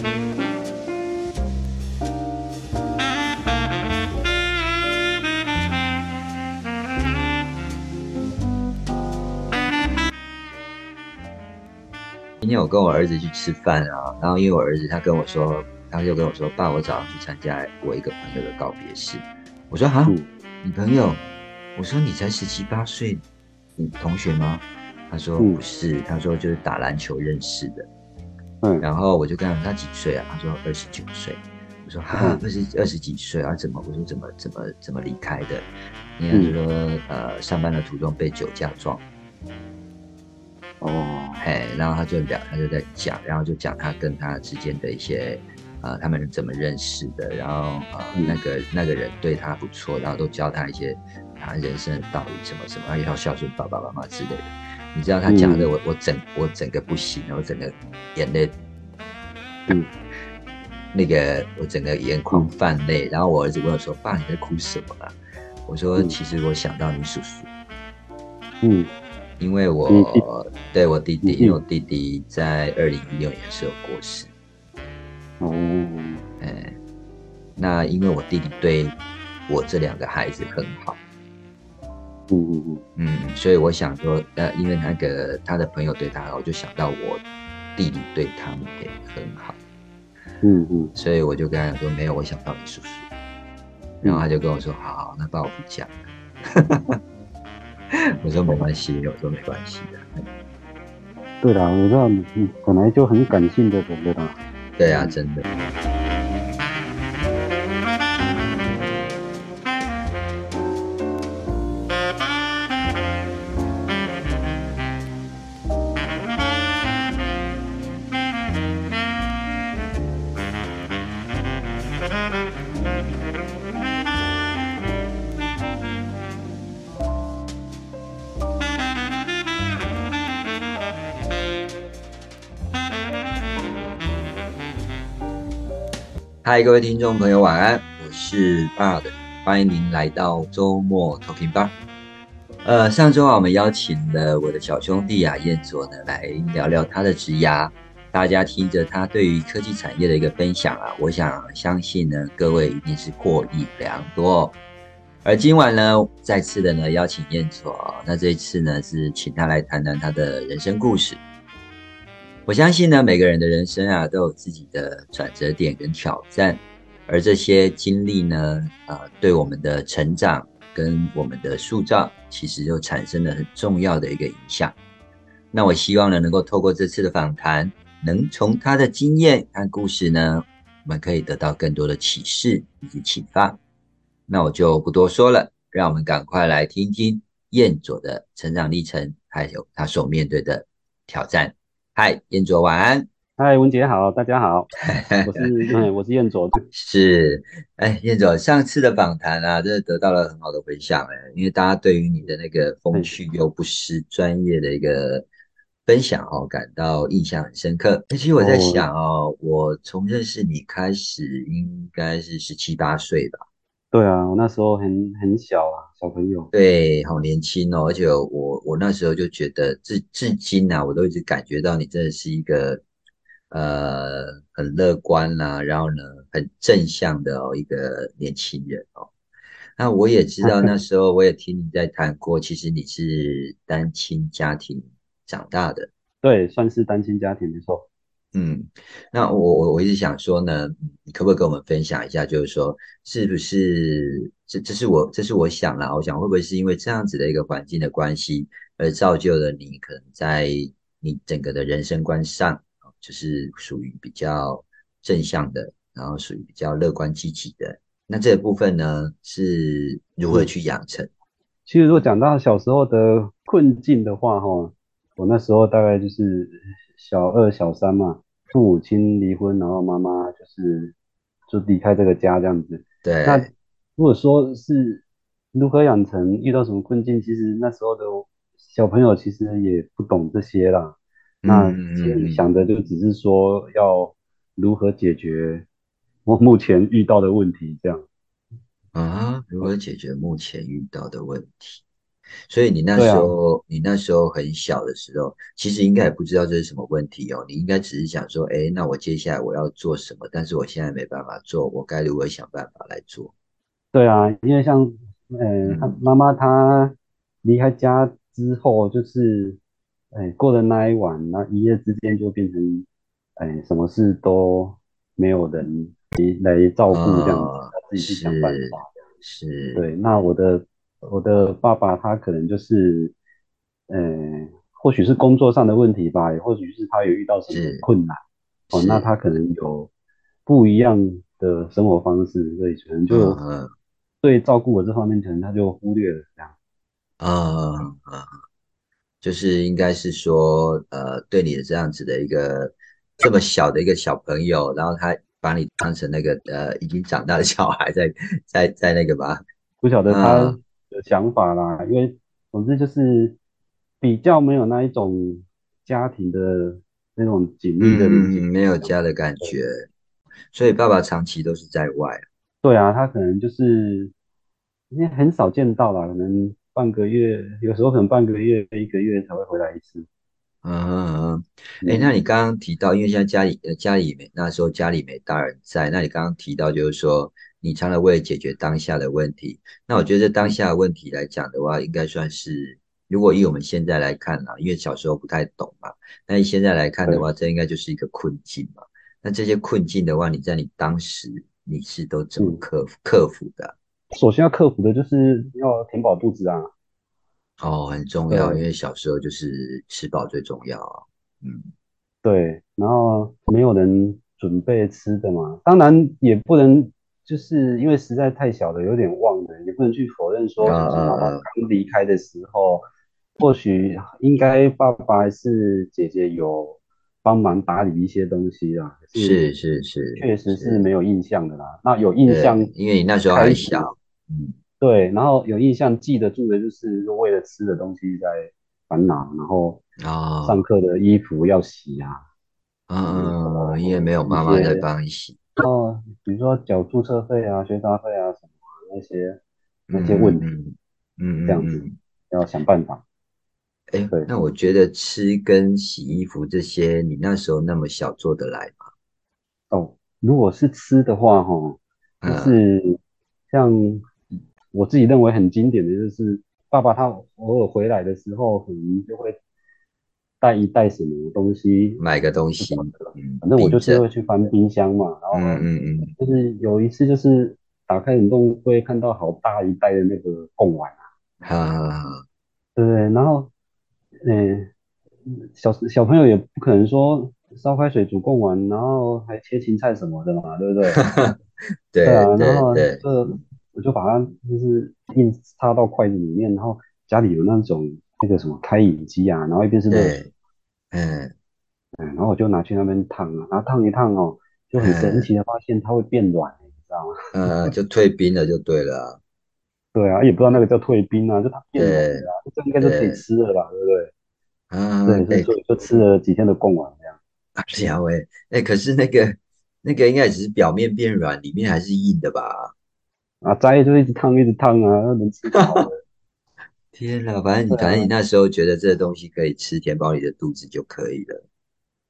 今天我跟我儿子去吃饭啊，然后因为我儿子他跟我说，他就跟我说，爸，我早上去参加我一个朋友的告别式。我说哈，你朋友？我说你才十七八岁，你同学吗？他说不是，他说就是打篮球认识的。嗯，然后我就跟他说他几岁啊？他说二十九岁。我说哈，二十二十几岁啊？怎么？我说怎么怎么怎么离开的？应该是说呃，上班的途中被酒驾撞。哦，嘿，然后他就聊，他就在讲，然后就讲他跟他之间的一些，呃，他们怎么认识的，然后呃，那个那个人对他不错，然后都教他一些他人生的道理，什么什么，要孝顺爸爸妈妈之类的。你知道他讲的，我我整我整个不行，我整个眼泪，嗯，那个我整个眼眶泛泪，然后我儿子问我说：“爸，你在哭什么啊？”我说：“其实我想到你叔叔。”嗯。因为我对我弟弟，因为我弟弟在二零一六年时候过世。哦，哎，那因为我弟弟对我这两个孩子很好。嗯嗯嗯，嗯，所以我想说，呃，因为那个他的朋友对他好，我就想到我弟弟对他们也很好。嗯嗯，所以我就跟他说，没有，我想到你叔叔。然后他就跟我说，好好，那帮我不讲。我说没关系，我说没关系的。对啦，我知道你本来就很感性的人，对吧？对啊，真的。嗨，各位听众朋友，晚安！我是爸的，欢迎您来到周末 Talking Bar。呃，上周啊，我们邀请了我的小兄弟啊，彦佐呢，来聊聊他的职涯。大家听着他对于科技产业的一个分享啊，我想相信呢，各位一定是获益良多。而今晚呢，再次的呢邀请彦佐，那这一次呢是请他来谈谈他的人生故事。我相信呢，每个人的人生啊，都有自己的转折点跟挑战，而这些经历呢，啊，对我们的成长跟我们的塑造，其实就产生了很重要的一个影响。那我希望呢，能够透过这次的访谈，能从他的经验和故事呢，我们可以得到更多的启示以及启发。那我就不多说了，让我们赶快来听听彦佐的成长历程，还有他所面对的挑战。嗨，燕卓，晚安。嗨，文杰好，大家好。我是嗯，我是燕卓。是，哎，燕卓，上次的访谈啊，真的得到了很好的回响哎，因为大家对于你的那个风趣又不失专业的一个分享哦，感到印象很深刻。其实我在想哦，我从认识你开始，应该是十七八岁吧。对啊，我那时候很很小啊，小朋友。对，好年轻哦，而且我我那时候就觉得，至至今啊，我都一直感觉到你真的是一个呃很乐观啦，然后呢很正向的哦一个年轻人哦。那我也知道那时候我也听你在谈过，其实你是单亲家庭长大的。对，算是单亲家庭，没错。嗯，那我我我一直想说呢，你可不可以跟我们分享一下，就是说，是不是这这是我这是我想啦，我想会不会是因为这样子的一个环境的关系，而造就了你可能在你整个的人生观上，就是属于比较正向的，然后属于比较乐观积极的。那这个部分呢，是如何去养成？其实如果讲到小时候的困境的话，哈，我那时候大概就是。小二、小三嘛，父母亲离婚，然后妈妈就是就离开这个家这样子。对。那如果说是如何养成，遇到什么困境，其实那时候的小朋友其实也不懂这些啦。那想的就只是说要如何解决我目前遇到的问题，这样。啊？如何解决目前遇到的问题？所以你那时候，你那时候很小的时候，其实应该也不知道这是什么问题哦。你应该只是想说，哎，那我接下来我要做什么？但是我现在没办法做，我该如何想办法来做？对啊，因为像，嗯，妈妈她离开家之后，就是，哎，过了那一晚，那一夜之间就变成，哎，什么事都没有人来来照顾，这样子，自己去想办是法。是，对，那我的我的爸爸他可能就是，呃，或许是工作上的问题吧，也或许是他有遇到什么困难，哦，那，他可能有不一样的生活方式，所以可能嗯就嗯对照顾我这方面，可能他就忽略了这样。嗯嗯，就是应该是说，呃，对你的这样子的一个这么小的一个小朋友，然后他把你当成那个呃已经长大的小孩在在在那个吧，不晓得他。嗯的想法啦，因为总之就是比较没有那一种家庭的那种紧密的没有家的感觉，所以爸爸长期都是在外。对啊，他可能就是因为很少见到啦，可能半个月，有时候可能半个月、一个月才会回来一次。嗯嗯嗯，哎，那你嗯，刚刚提到，因为现在家里呃家里没那时候家里没大人在，那你刚刚提到就是说，你常常为了解决当下的问题，那我觉得当嗯下的问题来讲的话，应该算是，如果以我们现在来看啊，因为小时候不太懂嘛，那你现在来看的对，话，这应该就是一个困境嘛。那这些困境的话，你在你当时你是都怎么嗯，克服克服的？首先要克服的就是要填饱肚子啊。哦，很重要，因对为小时候就是吃饱最重要啊。嗯对，然后没有人准备吃的嘛，当然也不能就是因为实在太小了，有点忘了，也不能去否认啊说，就是妈妈啊啊，刚离开的时候，或许应该爸爸还是姐姐有帮忙打理一些东西啦，是是是是确实是没。有印象的啦。那有印，象因为你那时候还，小，嗯对，然后有印象记得住的就是为了吃的东西在烦恼，然后上哦，课的衣服要洗啊。嗯嗯，嗯因为没有妈妈在帮你洗，哦，比如说缴注册费啊、学杂费啊什么那些那些问题，嗯这样子要想办法。哎，对那我觉得吃跟洗衣服这些，你那时候那么小做得来吗？哦，如果是吃的话，哈，就嗯是像我自己认为很经典的就是爸爸他偶尔回来的时候，可能就会带一袋什么东西，买个东西，反正我就是，会去翻冰箱嘛，然嗯后嗯嗯，就是有一次就是打开冷冻柜看到好大一袋的那个贡丸。哈哈哈，对对？然后，嗯、小小朋友也不可能说烧开水煮贡丸，然后还切芹菜什么的嘛，对不对？对对啊，然后这我就把它就是硬插到筷子里面，然后家里有那种那个什么开饮机啊，然后一边是热水，对，嗯嗯，然后我就拿去那边烫啊，然后烫一烫哦，就很神嗯奇的发现它会变软，你知道吗？嗯，就退冰了就对了啊，对啊，也不知道那个叫退冰啊，就它变软了这应该就可以，吃了吧，对不对？啊，对，所以就吃了几天的贡丸这样。啊，了诶，哎，可是那个那个应该只是表面变软，里面还是硬的吧？啊，摘就一直烫一直烫啊，那能吃。天呐，反正你啊，反正你那时候觉得这个东西可以吃，填饱你的肚子就可以了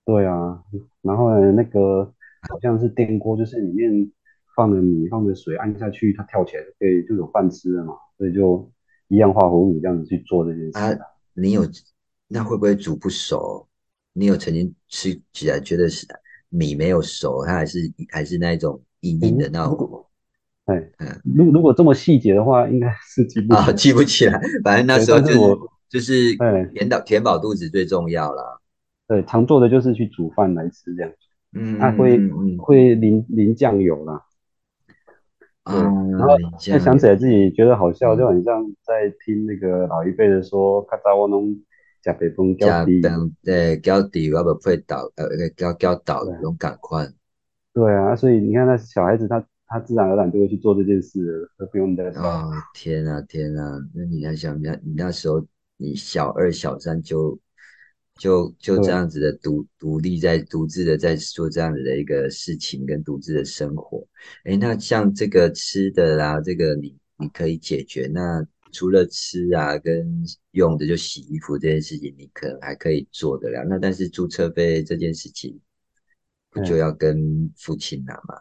对啊，然后呢，那个好像是电锅，就是里面放了米，放了水，按下去它跳起来就可以就有饭吃了嘛，所以就一样化合物这样子去做这件啊。事啊。你有那会不会煮不熟？你有曾经吃起来觉得是米没有熟，它还是还是那一种硬硬的，那种，哎，嗯如如果这么细节的话，应该是记不啊。记不起来。反正那对，时候就是是我就是哎填饱填饱肚子最重要啦。对常做的就是去煮饭来吃这样，嗯啊会嗯会淋淋酱油啦。嗯，然后现在想起来自己觉得好笑，就嗯。很像在听那个老一辈的说，卡扎我拢吃白饭搅加底。饭诶，搅底要不配倒，呃，搅搅倒对拢赶快对啊，所以你看那小孩子他他自然而然就会去做这件事了，都不用你再教。哦，天啊天啊！那你在想，那你那时候你小二小三就就就这，样子的独独立在独自的在做这样子的一个事情跟独自的生活。哎，那像这个吃的啦，这个你你可以解决。那除了吃啊跟用的就洗衣服这件事情，你可能还可以做得了。那但是租车费这件事情，不就要跟父亲拿吗？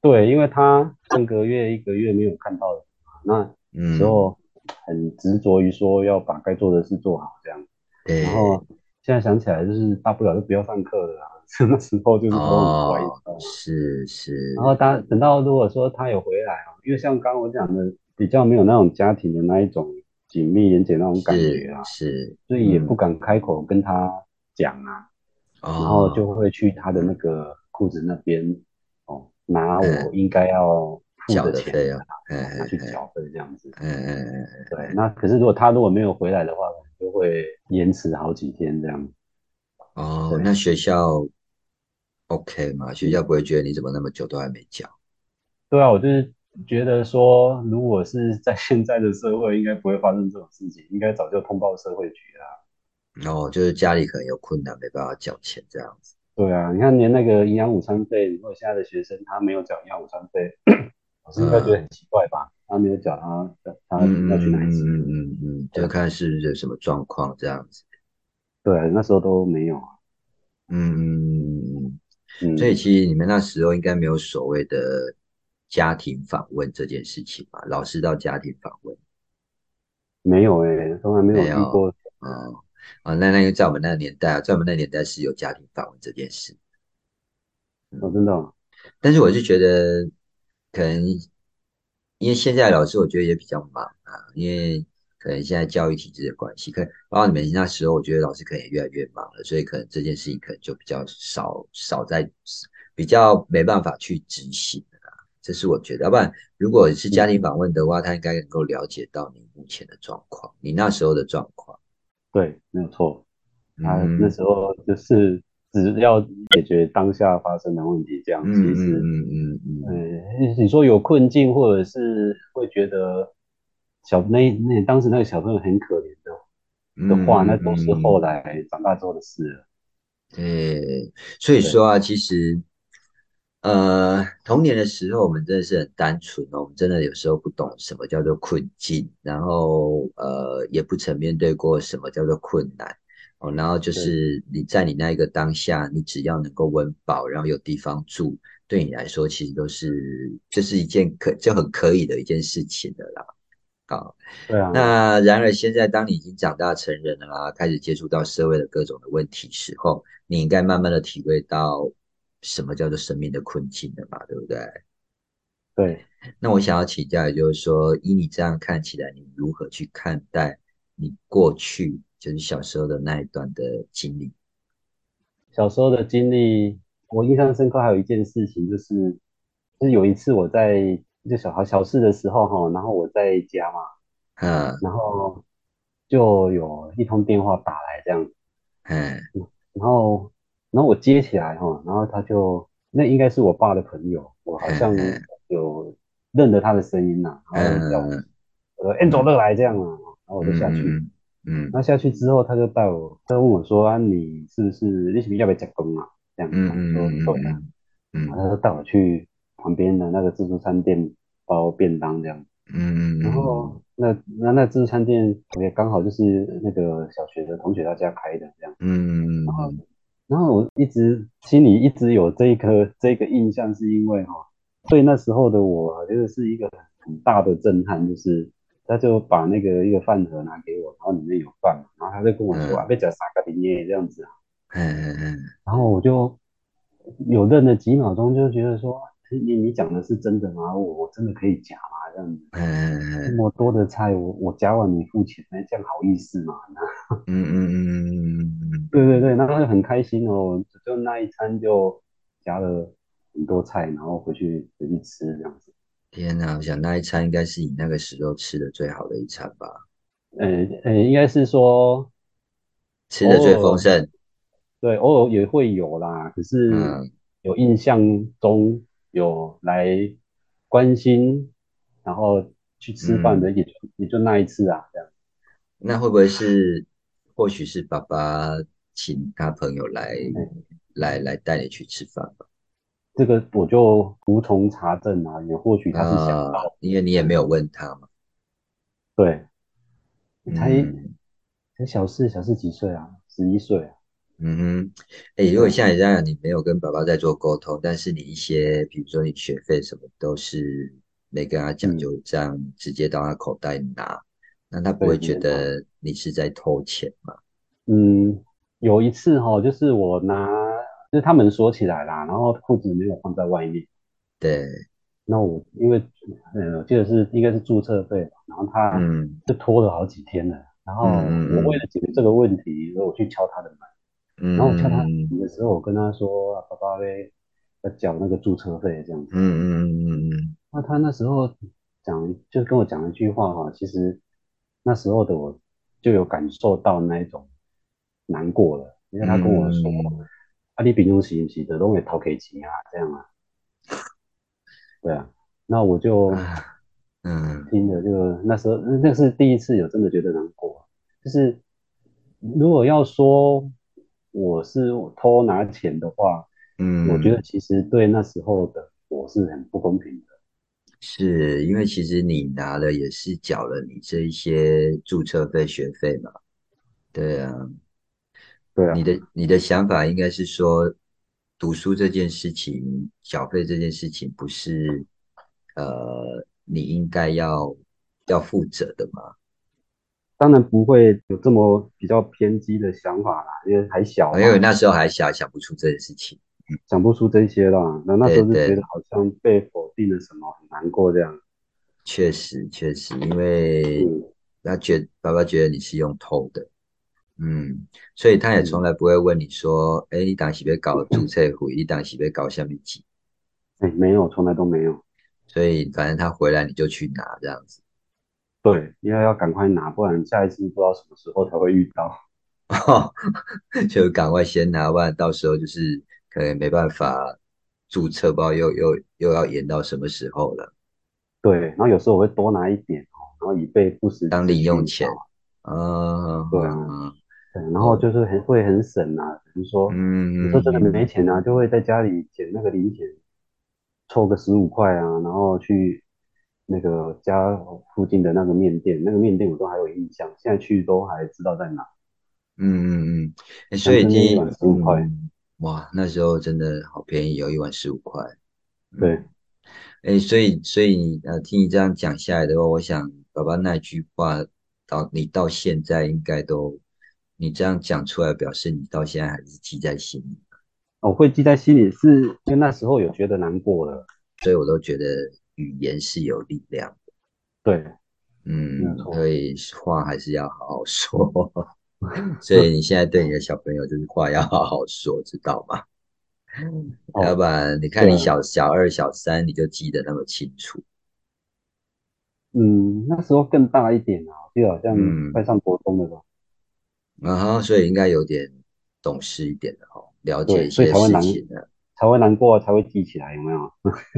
对，因为他上个月一个月没有看到的，那时候很执着于说要把该做的事做好这样。对。然后现在想起来，就是大不了就不要上课了啊。那时候就是都很怀疑。是是。然后他等到如果说他有回来啊，因为像刚刚我讲的，比较没有那种家庭的那一种紧密连结那种感觉啊，是。所以也不敢开口跟他讲啊。然后就会去他的那个裤子那边。拿我应该要付的钱啊，拿去缴费这样子。嗯嗯嗯对。那可是如果他如果没有回来的话，就会延迟好几天这样。哦，那学校 OK 吗？学校不会觉得你怎么那么久都还没缴？对啊，我就是觉得说，如果是在现在的社会，应该不会发生这种事情，应该早就通报社会局啦。哦，就是家里可能有困难，没办法缴钱这样子。对啊，你看连那个营养午餐费，如果现在的学生他没有缴营养午餐费，老师应该觉得很奇怪吧？他没有缴，他他要去哪里？嗯嗯嗯，就看是有什么状况这样子。对，那时候都没有。嗯嗯嗯所以其实你们那时候应该没有所谓的家庭访问这件事情吧？老师到家庭访问？没有哎，从来没有遇过。哦。啊，那那个在我们那个年代啊，在我们那个年代是有家庭访问这件事。我真的，但是我是觉得，可能因为现在老师我觉得也比较忙啊，因为可能现在教育体制的关系，可能包括你们那时候，我觉得老师可能也越来越忙了，所以可能这件事情可能就比较少少在比较没办法去执行。这是我觉得，要不然如果是家庭访问的话，他应该能够了解到你目前的状况，你那时候的状况。对，没有错。他那时候就是只要解决当下发生的问题，这样其实，嗯嗯嗯，你说有困境，或者是会觉得小那那当时那个小朋友很可怜的的话，那都是后来长大之后的事了。对，所以说啊，其实。呃，童年的时候，我们真的是很单纯哦。我们真的有时候不懂什么叫做困境，然后呃，也不曾面对过什么叫做困难哦。然后就是你在你那一个当下，你只要能够温饱，然后有地方住，对你来说其实都是这是一件可就很可以的一件事情的啦。好，对啊。那然而现在，当你已经长大成人了啦，开始接触到社会的各种的问题时候，你应该慢慢的体会到。什么叫做生命的困境的嘛，对不对？对。那我想要请教，就是说，以你这样看起来，你如何去看待你过去就是小时候的那一段的经历？小时候的经历，我印象深刻。还有一件事情，就是就是有一次我在就小孩小事的时候哈，然后我在家嘛，嗯，然后就有一通电话打来这样，嗯，然后。然后我接起来哈，然后他就那应该是我爸的朋友，我好像有认得他的声音呐，然后叫我说“恩佐乐来”这样啊，然后我就下去，嗯，那下去之后他就带我，他问我说啊，你是不是你是不是要不要加工啊？这样，嗯说对啊，嗯，然后他就带我去旁边的那个自助餐店包便当这样，嗯嗯，然后那那那自助餐店也刚好就是那个小学的同学他家开的这样，嗯，然后。然后我一直心里一直有这一颗这个印象，是因为哈，对那时候的我觉得是一个很大的震撼，就是他就把那个一个饭盒拿给我，然后里面有饭，然后他就跟我说啊，别讲啥个的耶这样子啊，嗯嗯嗯，然后我就有愣了几秒钟，就觉得说你你讲的是真的吗？我我真的可以夹吗？这样子，嗯那么多的菜，我我夹完你付钱，那这样好意思吗？嗯嗯嗯嗯嗯，对对对，那他就很开心哦，就那一餐就夹了很多菜，然后回去回去吃这样子。天哪，我想那一餐应该是你那个时候吃的最好的一餐吧？呃呃，应该是说吃的最丰盛。对，偶尔也会有啦，可是有印象中有来关心，然后去吃饭的也就也就那一次啊，这样。那会不会是？或许是爸爸请他朋友来来来带你去吃饭吧，这个我就无从查证啊。也或许他是想到，因为你也没有问他嘛。对，才嗯才小四，小四几岁啊？十一岁啊。嗯哼，哎，如果像你这样，你没有跟爸爸在做沟通，但是你一些，比如说你学费什么都是没跟他讲，嗯，就这样直接到他口袋拿，那他不对，会觉。得你是在偷钱吗？嗯，有一次哈、就是我拿，就是他们锁起来啦，然后裤子没有放在外面。对，那我因为，呃，我记得是应该是注册费吧，然后他嗯就拖了好几天了。然嗯后我为嗯了解决这个问题，所以我去敲他的门。然后我敲他的时候，我跟他说：“啊爸爸呗，要缴那个注册费。这样子。”嗯嗯嗯嗯那他那时候讲，就跟我讲一句话哈，其实那时候的我就有感受到那一种难过了，因为他跟我说：嗯“啊，你平常时不是的都会偷给钱啊，这样啊，对啊。”那我就啊嗯。听着就那时候那那是第一次有真的觉得难过，就是如果要说我是偷拿钱的话，嗯我觉得嗯，其实对那时候的我是很不公平的。是因为其实你拿了也是缴了你这一些注册费、学费嘛，对啊。对啊，你的你的想法应该是说，读书这件事情，缴费这件事情，不是呃你应该要要负责的嘛？当然不会有这么比较偏激的想法啦，因为还小因为，那时候还小，想不出这件事情。想不出这些啦。那那时候就觉得好像被否定了什么，很难过这样。确实确实，因为嗯他觉爸爸觉得你是用偷的，嗯，所以他也从嗯，来不会问你说，哎，你当时被搞注册会，你当时被搞下面几，哎，没有，从来都没有。所以反正他回来你就去拿这样子。对，因为要赶快拿，不然下一次不知道什么时候才会遇到。哦，就赶快先拿，不然到时候就是可能没办法注册，不知道又又又要延到什么时候了。对，然后有时候我会多拿一点哦，然后以备不时之当零用需钱，啊。嗯嗯对啊，嗯对，然后哦，就是很会很省啊，比如说有时候真的没嗯钱啊，就会在家里捡那个零钱，凑个十五块啊，然后去那个家附近的那个面店，那个面店我都还有印象，现在去都还知道在哪。嗯嗯嗯，所以一碗十五块，嗯哇，那时候真的好便宜哦，一碗十五块。对，嗯，哎，所以所以呃，听你这样讲下来的话，我想爸爸那句话到你到现在应该都，你这样讲出来，表示你到现在还是记在心里，我会记在心里，是因为那时候有觉得难过了。所以我都觉得语言是有力量的，对，嗯，所。以话还是要好好说。所以你现在对你的小朋友就是话要好好说，知道吗？要不哦，然你看你小小二、小三，你就记得那么清楚，嗯，那时候更大一点啊，就好像快嗯。上国中了吧？啊哈，所以应该有点懂事一点的哦，了解一些事情的。才会难过，才会记起来，有没有？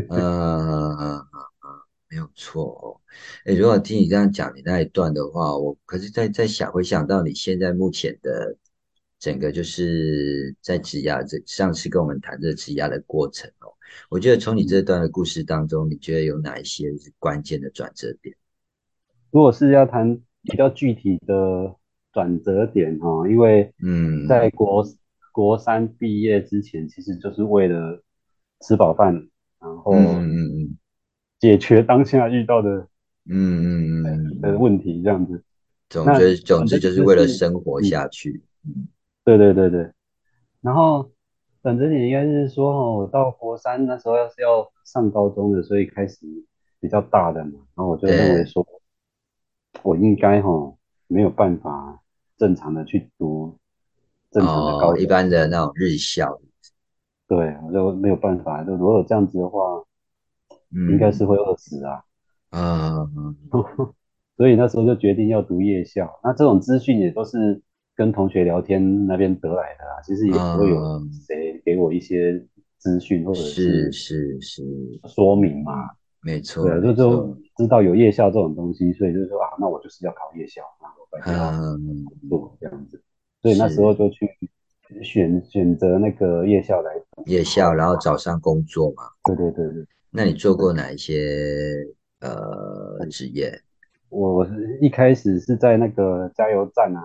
嗯嗯嗯嗯嗯，没有错哦。诶，如果听你这样讲你那一段的话，我可是在在想，回想到你现在目前的整个就是在职涯这上次跟我们谈这职涯的过程哦，我觉得从你这嗯，段的故事当中，你觉得有哪一些是关键的转折点？如果是要谈比较具体的转折点哈，因为嗯在嗯国国三毕业之前，其实就是为了吃饱饭，然嗯后嗯嗯解决当下遇到的嗯嗯嗯嗯。嗯，的问题，这样子。总那之总之就是为了生活嗯，下去。嗯。对对对对，然后转折点应该是说，哦，我到国三那时候要是要上高中的，所以开始比较大的嘛，然后我就认为，说，我应该哈没有办法正常的去读正常的哦，高中，一般的那种日校，对，我就没有办法，就如果这样子的话，应该是嗯，会饿死啊，啊，所以那时候就决定要读夜校。那这种资讯也都是跟同学聊天那边得来的啊，其实也不会有啊，谁给我一些资讯或者是是是是，说明嘛。嗯，没错对啊，就就，知道有夜校这种东西，所以就说啊，那我就是要考夜校，那我本来就要嗯，做这样子。所以那时候就去选选择那个夜校来，夜校，然后早上工作嘛。对对对对。那你做对，过哪一些呃职业？我是一开始是在那个加油站啊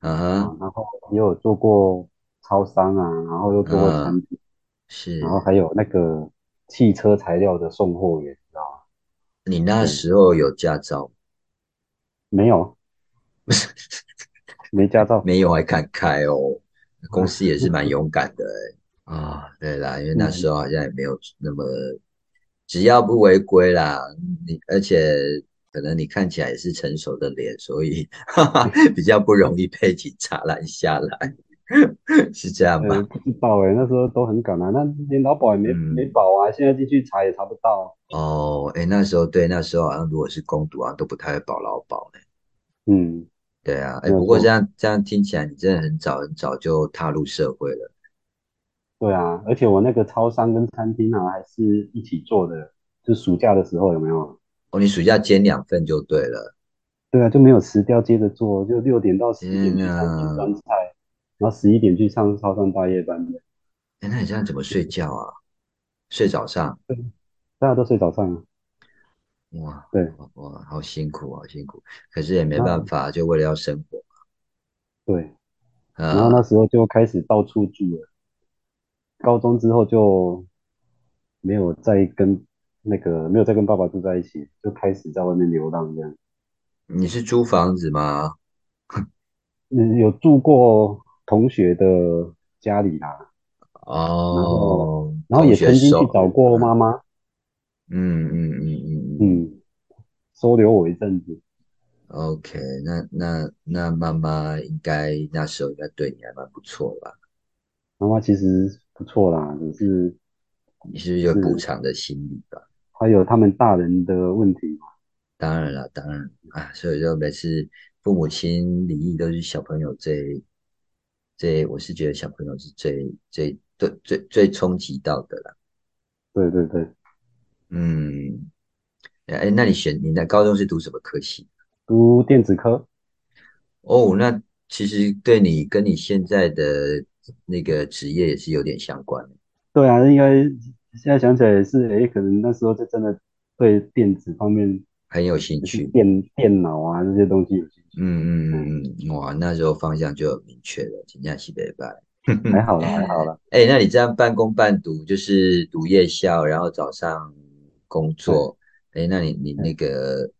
嗯啊，哼，然后也有做过超商啊，然后又做过嗯，餐厅，然后是还有那个汽车材料的送货员，知道吗？你那？对，时候有驾照吗？没有 没驾照没有还敢开哦，公司啊，也是蛮勇敢的欸 啊。对啦，因为那时嗯，候好像也没有那么，只要不违规啦，你而且可能你看起来也是成熟的脸，所以哈 哈比较不容易被警察拦下来，是这样呃，吗？不知道哎，那时候都很敢啊，那连劳保也没没嗯，保啊，现在进去查也查不到。哦，哎，那时候对，那时候好像如果是工读啊，都不太会保劳保呢。嗯，对啊，哎，不过这样这样听起来，你真的很早很早就踏入社会了。对啊，而且我那个超商跟餐厅啊，还是一起做的，就暑假的时候有没有？哦，你暑假兼两份就对了。对啊，就没有辞掉，接着做，就六点到十天点去餐厅呐，端菜，然后十一点去上超商大夜班的，哎，那你这样怎么睡觉啊？睡早上？对，大家都睡早上啊。哇对，哇哇，好辛苦，好辛苦。可是也没办法，就为了要生活。对，然后那呃，时候就开始到处住了。高中之后就没有再跟那个没有再跟爸爸住在一起，就开始在外面流浪这样。你是租房子吗？嗯，有住过同学的家里啦，然后哦，同然后也曾经去找过嗯妈妈，嗯嗯嗯嗯嗯嗯，收留我一阵子。，OK，那那那妈妈应该那时候应该对你还蛮不错吧？妈妈其实不错啦，只是你是不是有补是偿的心理吧？还有他们大人的问题嘛。当然了，当然啊，所以就每次父母亲离异都是小朋友最最，我是觉得小朋友是最最最最最冲击到的啦。对对对，嗯，哎，那你选你在高中是读什么科系？读电子科，哦，那其实对你跟你现在的那个职业也是有点相关的，对啊，应该现在想起来也是，哎，可能那时候就真的对电子方面，很有兴趣。电电脑啊这些东西有兴趣。嗯，嗯嗯嗯嗯，哇，那时候方向就很明确了，请假西北拜。还好啦，还好啦。哎，那你这样半工半读，就是读夜校，然后早上工哎作。哎，那你你那哎，个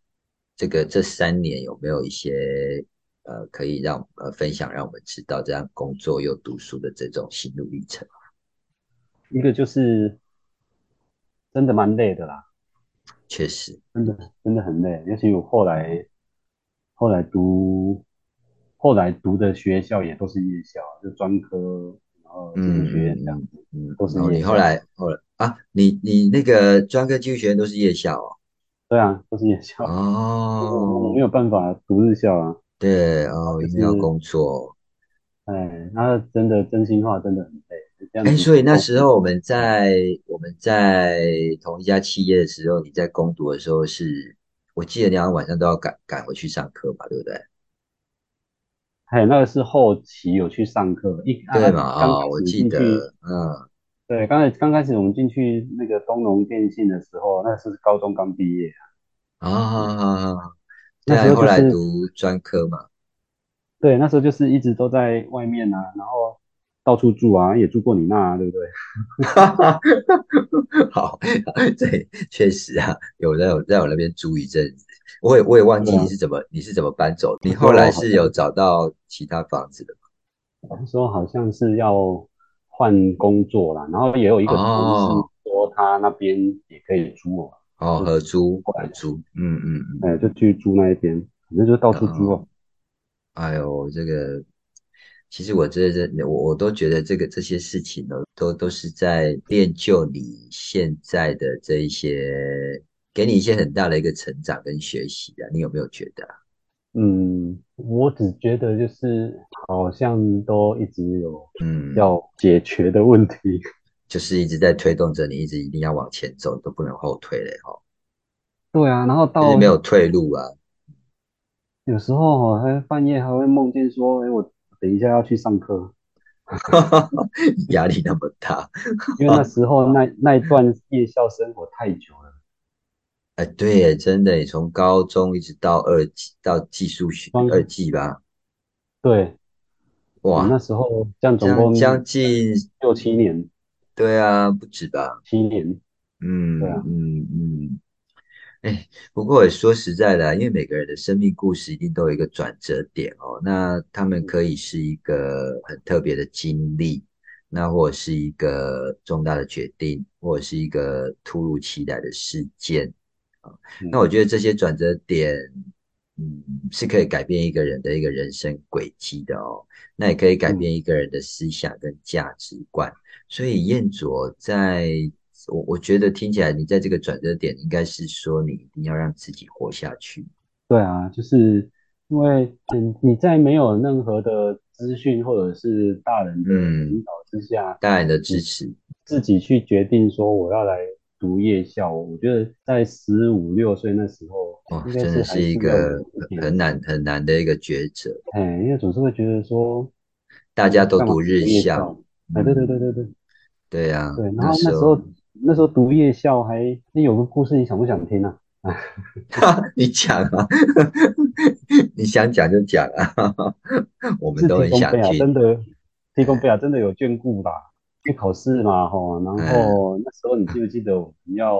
这个这三年有没有一些呃可以让呃分享，让我们知道这样工作又读书的这种心路历程？一个就是真的蛮累的啦，确实，真的真的很累。尤其我后来后来读后来读的学校也都是夜校，就专科，然后技术学院这样子，嗯嗯，都是然后你后。来后来啊，你你那个专科技术学院都是夜校哦？对啊，都是夜校。哦我没哦，有办法读日校啊，对啊，哦，一定，要工作。哎，那真的真心话真的很累，哎，所以那时候我们在我们在同一家企业的时候，你在攻读的时候是，我记得你好像晚上都要赶赶回去上课嘛，对不对？还有那个是后期有去上课，一啊对嘛？啊刚开啊、我始记，得，嗯，对，刚才刚开始我们进去那个东隆电信的时候，那是高中刚毕业啊，啊，好好好好对啊，那时你后来候就是读专科嘛，对，那时候就是一直都在外面啊，然后到处住啊，也住过你那啊，对不对？哈哈，好，对，确实啊，有在有在我那边住一阵子，我也我也忘记你是怎么你是怎么搬走的，你后来是有找到其他房子的那时候好像是要换工作啦，然后也有一？个同事哦说他那边也可以租哦，哦，合租过来合租，嗯嗯嗯哎就去租那一边，反正就到处租嗯，啊。哎呦，这个其实我这这我我都觉得这个这些事情呢，都都是在练就你现在的这一些，给你一些很大的一个成长跟学习啊，你有没有觉得啊？嗯，我只觉得就是好像都一直有嗯，要解决的问题。就是一直在推动着你，一直一定要往前走，都不能后退嘞，哈，对啊，然后到就是没有退路啊，有时候还半夜还会梦见说，哎，我等一下要去上课，压力那么大，因为那时候那那一段夜校生活太久了。哎，对，真的，从高中一直到二技到技术学二方技吧，对，我哇，那时候这样总共将将近，六七年，对啊，不止吧，七年，对嗯啊，嗯嗯，哎，不过也说实在的啊，因为每个人的生命故事一定都有一个转折点哦。那他们可以是一个很特别的经历，那或者是一个重大的决定，或者是一个突如其来的事件啊。那嗯我觉得这些转折点，嗯，是可以改变一个人的一个人生轨迹的哦。那也可以改嗯，变一个人的思想跟价值观。所以彦卓在，我我觉得听起来你在这个转折点，应该是说你一定要让自己活下去。对啊，就是因为嗯你在没有任何的资讯或者是大人的引嗯，导之下，大人的支持，自己去决定说我要来读夜校，我觉得在十五六岁那时候，哦，应该是真的是一个很很难很难的一个抉择。哎，因为总是会觉得说，大家嗯，都读日校？哎，对对对嗯，对对对呀、对，然那时候，后那时候那时候读夜校还，那有个故事，你想不想听啊？哈，你讲啊，你想讲就讲啊，我们都很想听。真的，提供贝嗯尔真的有眷顾吧？去考试嘛，吼，然嗯，后那时候你记不记得我们要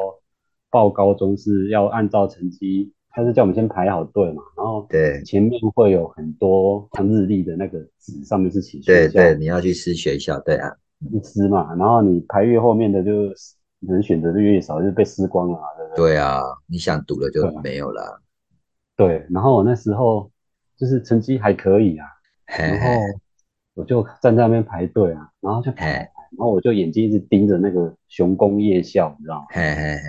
报高中是要按照成绩，他是叫我们先排好队嘛，然后对。前面会有很多像日历的那个纸，上面是写学对对，你要去撕学校，对啊，一支嘛，然后你排越后面的就能选择的越少，就被撕光了嘛，对不对？对啊，你想读了就没有了。对，然后我那时候就是成绩还可以啊，然后我就站在那边排队啊，然后就排，然后我就眼睛一直盯着那个熊工夜校，你知道吗？嘿嘿嘿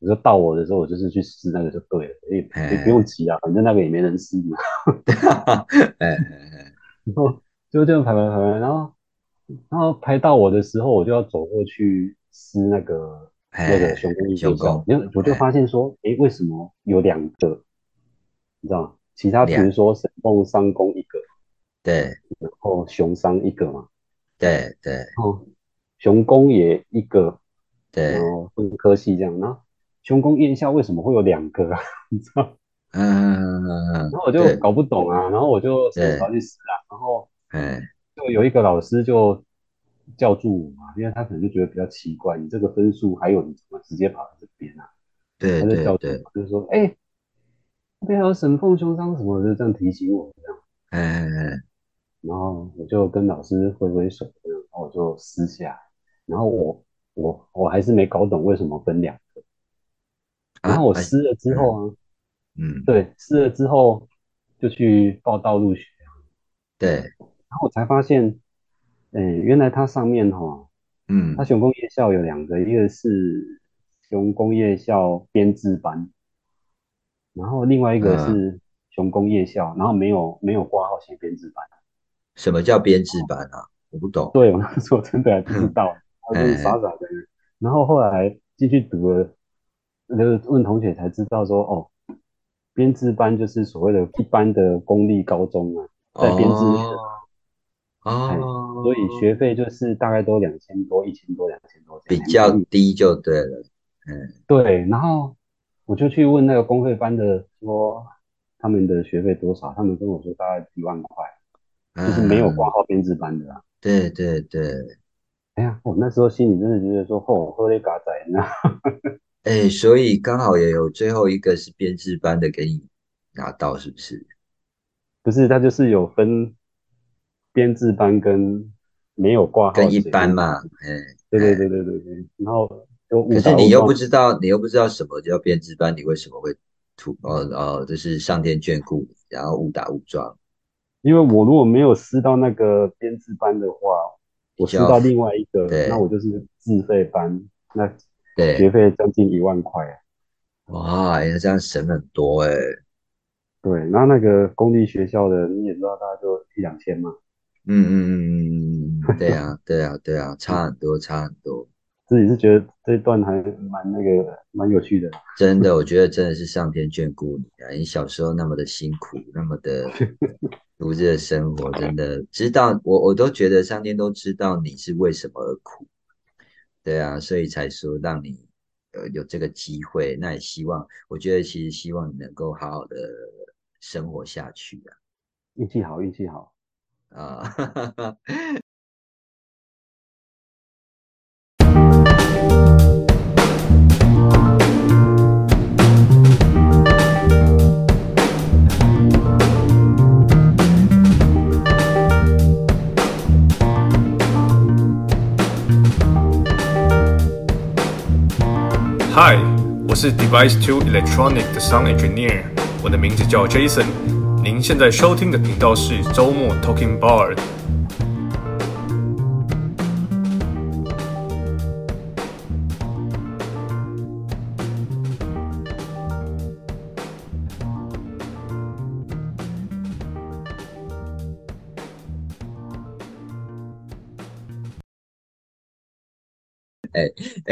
我说到我的时候，我就是去撕那个就对了，也也不用，急啊，反正那个也没人撕嘛。嘿嘿 然后就这样排排排，排然后然后排到我的时候，我就要走过去撕那个嘿那个嘿，雄工夜校，熊工，因为我就嘿，发现说，诶，为什么有两个？你知道吗？其他比如两，说神凤商工一个，对然后熊商一个嘛，对对然后雄工也一个，对。然，后分科系这样，然后雄工院校为什么会有两个啊？你知道？嗯，然后我就搞不懂啊，然后我就伸手对，要去撕啊，然后哎，就有一个老师就叫住我嘛，因为他可能就觉得比较奇怪，你这个分数还有你怎么直接跑到这边啊？对他就叫住我，就说，哎、那边还有沈凤胸章什么的，这样提醒我这样，哎哎然后我就跟老师挥挥手这样，然后我就撕下来，然后我我我还是没搞懂为什么分两个，然后我撕了之后嗯啊，嗯，对，撕了之后就去报道入学，对，然后我才发现，嗯，原来它上面哈、嗯它嗯雄工夜校有两个，一个是雄工夜校编制班，然后另外一个嗯，是雄工夜校，然后没有没有挂号写编制班。什么叫编制班啊？我不懂。对，我那时候真的还不知，道，我就是傻哎傻的。然后后来进去读了，就是问同学才知道说，哦，编制班就是所谓的一般的公立高中啊，在编制内的，哦哎，所以学哦，费就是大概都两千多、一千多、两千多比较。低就对了。嗯对，然后我就去问那个公费班的说他们的学费多少，他们跟我说大概一万块，就是没有挂嗯，号编制班的啊。对对对，哎呀，我那时候心里真的觉得说，哦，喝了嘎仔，你知道？哎，所以刚好也有最后一个是编制班的给你拿到，是不是？不是，他就是有分编制班跟没有挂号跟一般嘛，班。哎对对哎，对对对对，然后就可是你又不知道，你又不知道什么叫编制班，你为什么会突哦哦，就是上天眷顾你，然后误打误撞，因为我如果没有撕到那个编制班的话，我撕到另外一个，那我就是自费班，那对，学费将近一万块啊。哇，哎，这样省很多哎。对，然后那个公立学校的你也知道，大概就一两千嘛，嗯嗯嗯嗯嗯嗯，对啊对啊对啊，差很多差很多，自己是觉得这一段还蛮那个蛮有趣的。真的，我觉得真的是上天眷顾你啊！你小时候那么的辛苦，那么的 独自的生活，真的知道我我都觉得上天都知道你是为什么而苦，对啊，所以才说让你呃呃有这个机会，那也希望，我觉得其实希望你能够好好的生活下去啊。运气好，运气好啊。Hi，我是 Device Two Electronic 的 Sound Engineer，我的名字叫 Jason。您现在收听的频道是周末 Talking Bar。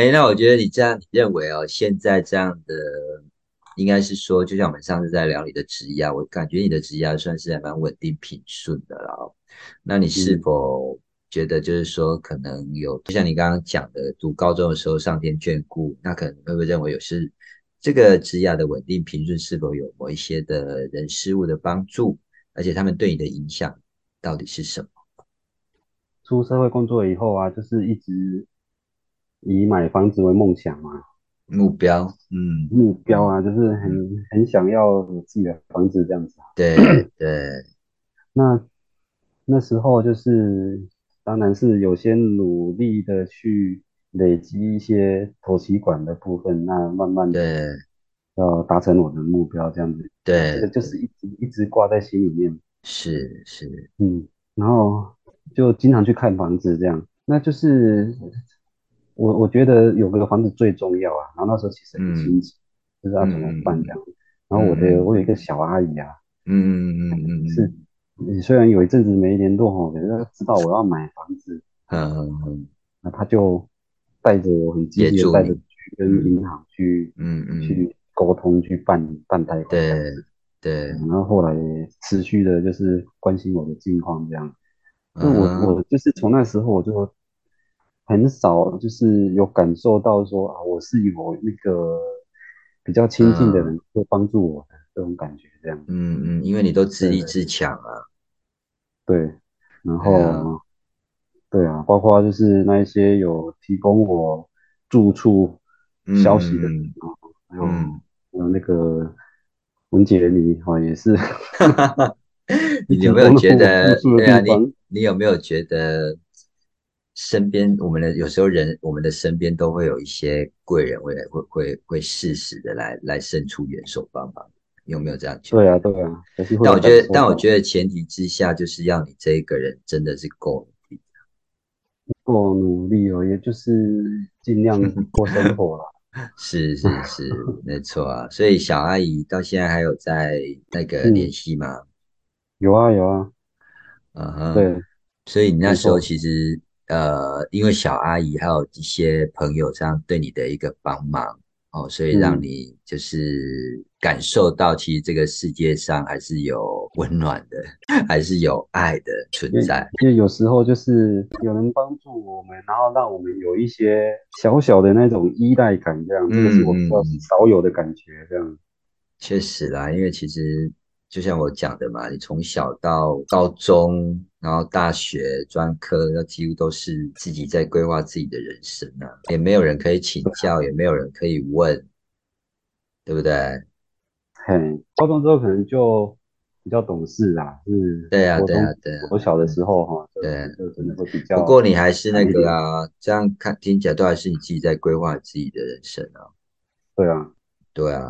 哎哎，那我觉得你这样，你认为哦，现在这样的，应该是说，就像我们上次在聊你的职业，我感觉你的职业算是还蛮稳定平顺的了。那你是否觉得，就是说，可能有，就像你刚刚讲的，读高中的时候上天眷顾，那可能会不会认为有是这个职业的稳定平顺，是否有某一些的人事物的帮助，而且他们对你的影响到底是什么？出社会工作以后啊，就是一直。以买房子为梦想嘛，目标，嗯，目标啊，就是很很想要有自己的房子这样子。对 对，那那时候就是，当然是有些努力的去累积一些投期款的部分，那慢慢的要达成我的目标这样子。对，这个就是一直一直挂在心里面。是是，嗯，然后就经常去看房子这样，那就是。我我觉得有个房子最重要啊，然后那时候其实很心急，不知道怎么办这样。然后我的我有一个小阿姨啊，嗯嗯嗯嗯，是，你虽然有一阵子没联络哈，可是知道我要买房子，嗯嗯嗯，那他就带着我很积极的带着去跟银行去，嗯嗯，去沟通去办办贷款，对对，然后后来持续的就是关心我的近况这样。那我我就是从那时候我就。很少就是有感受到说啊，我是有那个比较亲近的人会帮助我的这种感觉，这样。嗯嗯，因为你都自立自强啊。对，然后对啊，包括就是那一些有提供我住处消息的啊，还有还有那个文杰你哈也是。你有没有觉得？对啊，你你有没有觉得？身边我们的有时候人，我们的身边都会有一些贵人，会会会会适时的来来伸出援手帮忙，有没有这样觉得？对啊，对啊。但我觉得，但我觉得前提之下，就是要你这一个人真的是够努力，够努力哦，也就是尽量过生活了。是是是，没错啊。所以小阿姨到现在还有在那个联系吗？有啊有啊。嗯哼。对。所以你那时候其实。呃，因为小阿姨还有一些朋友这样对你的一个帮忙哦，所以让你就是感受到，其实这个世界上还是有温暖的，还是有爱的存在。因为有时候就是有人帮助我们，然后让我们有一些小小的那种依赖感，这样，这个是我比较少有的感觉。这样，确实啦，因为其实。就像我讲的嘛，你从小到高中，然后大学专科，那几乎都是自己在规划自己的人生啊，也没有人可以请教，也没有人可以问，对不对？嘿，高中之后可能就比较懂事啦，是。对啊，对啊，对啊。我小的时候哈，对，就真的会比较。不过你还是那个啊，这样看听起来都还是你自己在规划自己的人生啊。对啊。对啊，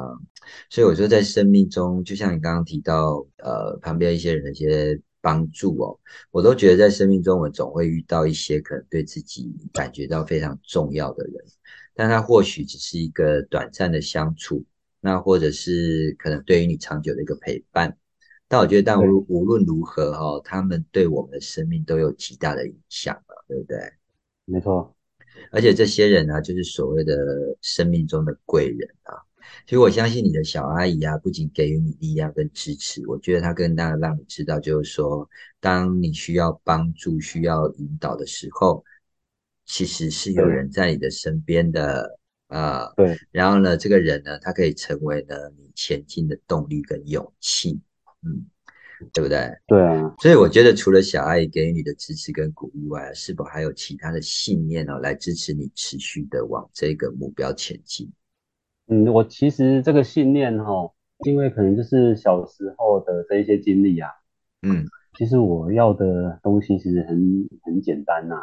所以我说在生命中，就像你刚刚提到，呃，旁边一些人的一些帮助哦，我都觉得在生命中，我们总会遇到一些可能对自己感觉到非常重要的人，但他或许只是一个短暂的相处，那或者是可能对于你长久的一个陪伴，但我觉得，但无无论如何哈，他们对我们的生命都有极大的影响了，对不对？没错，而且这些人呢，就是所谓的生命中的贵人啊。所以我相信你的小阿姨啊，不仅给予你力量跟支持，我觉得她更大的让你知道，就是说，当你需要帮助、需要引导的时候，其实是有人在你的身边的。啊，对，然后呢，这个人呢，他可以成为呢你前进的动力跟勇气，嗯，对不对？对啊，所以我觉得除了小阿姨给予你的支持跟鼓励外，是否还有其他的信念呢，来支持你持续的往这个目标前进？嗯，我其实这个信念哈，因为可能就是小时候的这一些经历啊，嗯，其实我要的东西其实很很简单呐、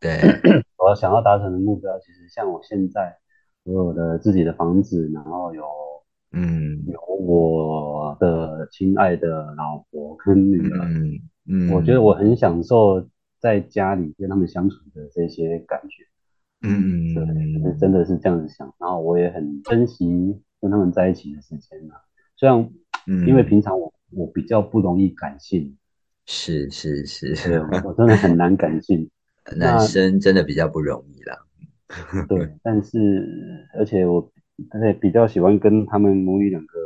对，我想要达成的目标，其实像我现在我有的自己的房子，然后有嗯。有我的亲爱的老婆跟女儿，嗯嗯，我觉得我很享受在家里跟他们相处的这些感觉。嗯对，嗯就是真的是这样子想，然后我也很珍惜跟他们在一起的时间呐、虽然嗯，因为平常我我比较不容易感性，是是是，对，我真的很难感性，男生真的比较不容易啦。对，但是而且我而且比较喜欢跟他们母女两个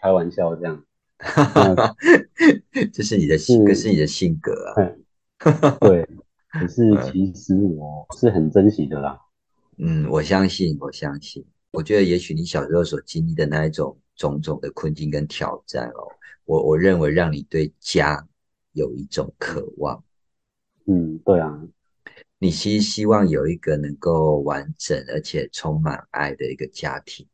开玩笑这样，这是你的性，这是你的性格啊。对，可是其实我是很珍惜的啦。嗯，我相信，我相信。我觉得也许你小时候所经历的那一种种种的困境跟挑战哦，我我认为让你对家有一种渴望。嗯，对啊，你其实希望有一个能够完整而且充满爱的一个家庭。